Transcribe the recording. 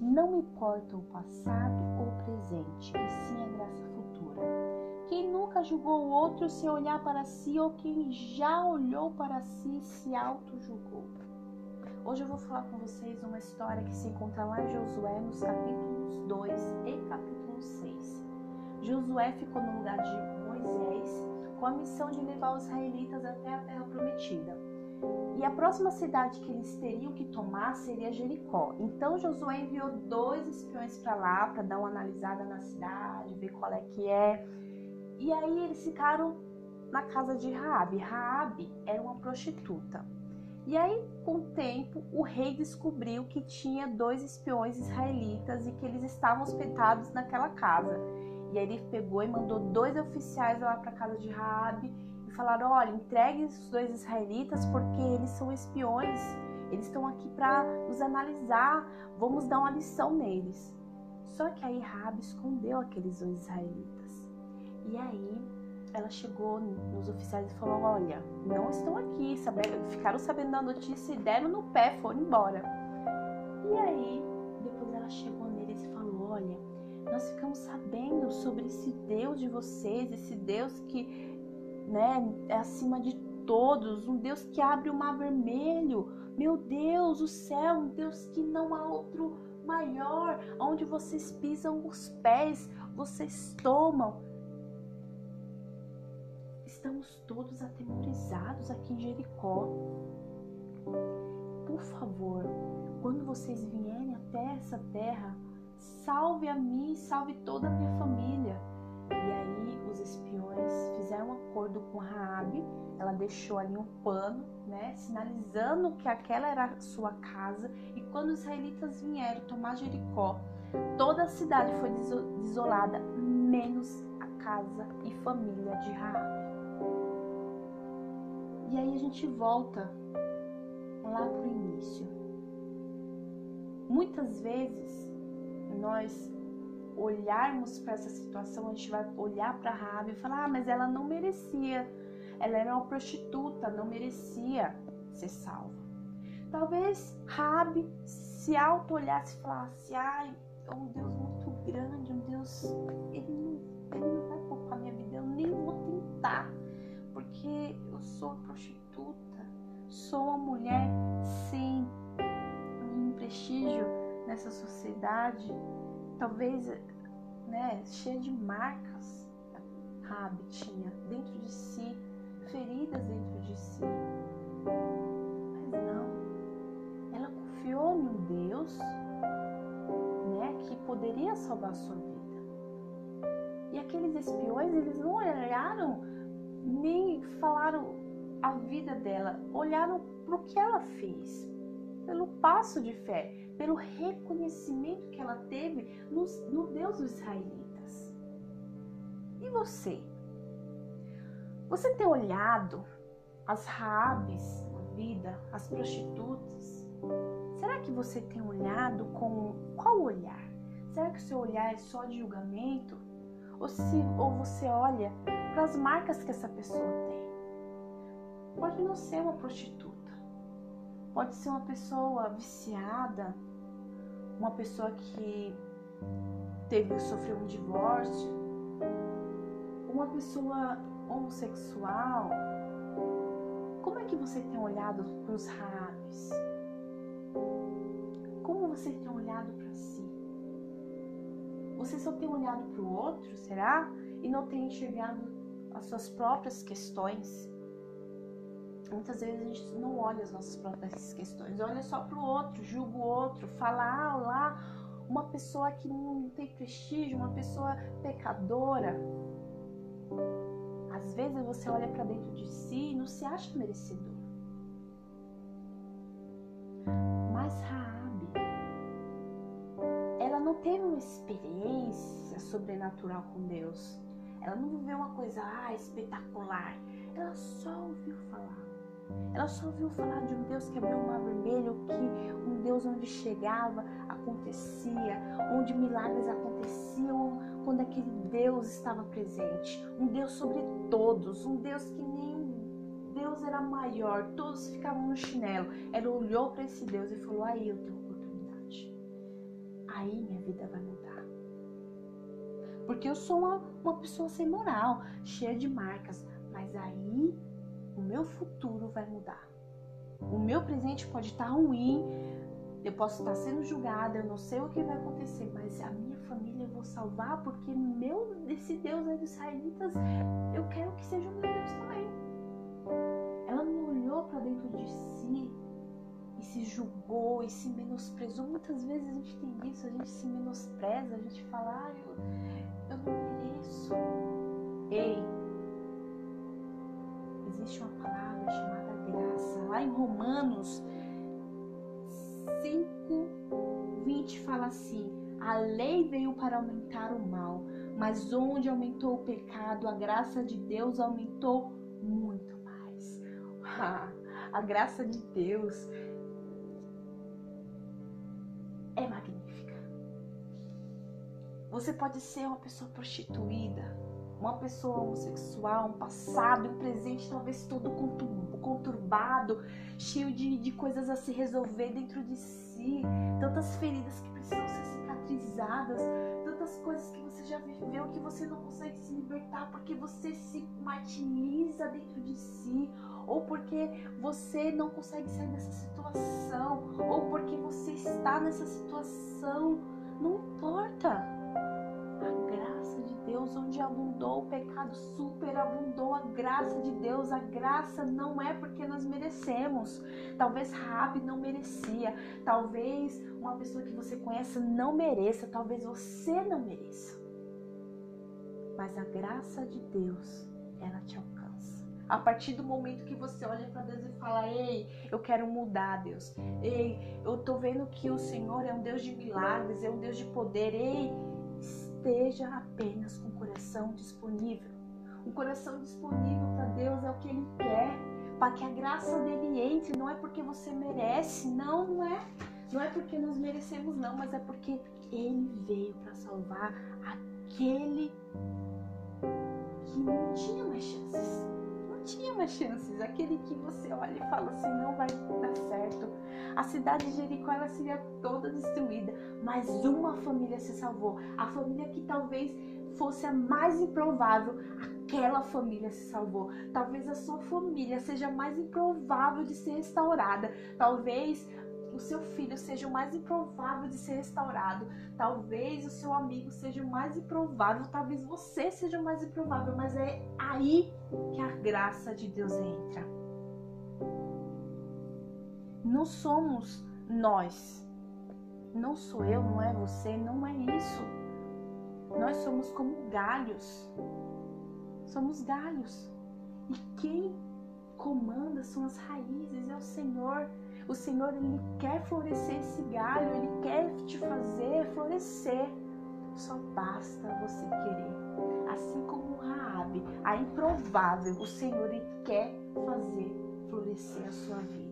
Não importa o passado ou o presente, e sim a graça futura. Quem nunca julgou o outro se olhar para si, ou quem já olhou para si se auto-julgou. Hoje eu vou falar com vocês uma história que se encontra lá em Josué, nos capítulos 2 e capítulo 6. Josué ficou no lugar de Moisés com a missão de levar os israelitas até a terra prometida. E a próxima cidade que eles teriam que tomar seria Jericó. Então Josué enviou dois espiões para lá para dar uma analisada na cidade, ver qual é que é. E aí eles ficaram na casa de Raabe. Raabe era uma prostituta. E aí, com o tempo, o rei descobriu que tinha dois espiões israelitas e que eles estavam hospedados naquela casa. E aí ele pegou e mandou dois oficiais lá para casa de Raabe e falaram: "Olha, entregue os dois israelitas porque eles são espiões. Eles estão aqui para nos analisar. Vamos dar uma lição neles." Só que aí Raabe escondeu aqueles dois israelitas. E aí ela chegou nos oficiais e falou: Olha, não estão aqui, ficaram sabendo da notícia e deram no pé, foram embora. Sobre esse Deus de vocês, esse Deus que né, é acima de todos, um Deus que abre o mar vermelho. Meu Deus, o céu, um Deus que não há outro maior, onde vocês pisam os pés, vocês tomam. Estamos todos atemorizados aqui em Jericó. Por favor, quando vocês vierem até essa terra, salve a mim, salve toda a minha família. E aí os espiões fizeram um acordo com Raabe, ela deixou ali um pano, né, sinalizando que aquela era a sua casa, e quando os israelitas vieram tomar Jericó, toda a cidade foi desolada, menos a casa e família de Raabe. E aí a gente volta lá para o início. Muitas vezes nós olharmos para essa situação, a gente vai olhar para Rabi e falar: ah, mas ela não merecia, ela era uma prostituta, não merecia ser salva. Talvez Rabi se auto-olhasse e falasse: ai, é um Deus muito grande, um Deus, ele não, ele não vai poupar minha vida, eu nem vou tentar porque eu sou prostituta, nessa sociedade, talvez né, cheia de marcas. Rabi tinha dentro de si, feridas dentro de si. Mas não, ela confiou um Deus né, que poderia salvar a sua vida. E aqueles espiões, eles não olharam nem falaram a vida dela, olharam para o que ela fez, pelo passo de fé, pelo reconhecimento que ela teve no, no Deus dos israelitas. E você? Você tem olhado as Raabes da vida, as prostitutas? Será que você tem olhado com qual olhar? Será que o seu olhar é só de julgamento? Ou, se, ou você olha para as marcas que essa pessoa tem. Pode não ser uma prostituta, pode ser uma pessoa viciada, uma pessoa que teve sofreu um divórcio, uma pessoa homossexual. Como é que você tem olhado para os raves? Como você tem olhado para si? Você só tem olhado para o outro, será? E não tem enxergado as suas próprias questões. Muitas vezes a gente não olha as nossas próprias questões, olha só para o outro, julga o outro, fala, ah, lá, uma pessoa que não tem prestígio, uma pessoa pecadora. Às vezes você olha para dentro de si e não se acha merecedor. Mas Raabe, ela não teve uma experiência sobrenatural com Deus. Ela não viveu uma coisa ah, espetacular. Ela só ouviu falar. Ela só ouviu falar de um Deus que abriu o mar vermelho, que um Deus onde chegava, acontecia, onde milagres aconteciam quando aquele Deus estava presente. Um Deus sobre todos, um Deus que nem Deus era maior, todos ficavam no chinelo. Ela olhou para esse Deus e falou: Aí eu tenho oportunidade. Aí minha vida vai mudar. Porque eu sou uma, uma pessoa sem moral, cheia de marcas. Mas aí o meu futuro vai mudar. O meu presente pode estar ruim, eu posso estar sendo julgada, eu não sei o que vai acontecer, mas a minha família eu vou salvar porque meu, esse Deus aí dos israelitas, eu quero que seja o meu Deus também. Ela não olhou para dentro de si e se julgou e se menosprezou. Muitas vezes a gente tem isso, a gente se menospreza, a gente fala, ah, eu, eu não mereço. Lá em Romanos 5, 20 fala assim: a lei veio para aumentar o mal, mas onde aumentou o pecado, a graça de Deus aumentou muito mais. a graça de Deus é magnífica. Você pode ser uma pessoa prostituída, uma pessoa homossexual, um passado, um presente talvez todo conturbado, cheio de, de coisas a se resolver dentro de si, tantas feridas que precisam ser cicatrizadas, tantas coisas que você já viveu que você não consegue se libertar porque você se martiriza dentro de si, ou porque você não consegue sair dessa situação, ou porque você está nessa situação, não importa Deus, onde abundou o pecado, superabundou a graça de Deus. A graça não é porque nós merecemos. Talvez Rabi não merecia, talvez uma pessoa que você conhece não mereça, talvez você não mereça. Mas a graça de Deus, ela te alcança. A partir do momento que você olha para Deus e fala: Ei, eu quero mudar, Deus. Ei, eu tô vendo que o Senhor é um Deus de milagres, é um Deus de poder. Ei, esteja apenas com o coração disponível. Um coração disponível para Deus é o que Ele quer, para que a graça dele entre. Não é porque você merece, não, não é. Não é porque nós merecemos, não, mas é porque Ele veio para salvar aquele que não tinha mais chances. Mais chances. Aquele que você olha e fala assim: não vai dar certo a cidade de Jericó ela seria toda destruída, mas uma família se salvou. A família que talvez fosse a mais improvável, aquela família se salvou. Talvez a sua família seja mais improvável de ser restaurada. Talvez o seu filho seja o mais improvável de ser restaurado. Talvez o seu amigo seja o mais improvável. Talvez você seja o mais improvável. Mas é aí que a graça de Deus entra não somos nós. Não sou eu, não é você, não é isso. Nós somos como galhos. Somos galhos. E quem comanda são as raízes, é o Senhor. O Senhor, Ele quer florescer esse galho, Ele quer te fazer florescer. Só basta você querer. Assim como Raabe, a improvável, o Senhor Ele quer fazer florescer a sua vida.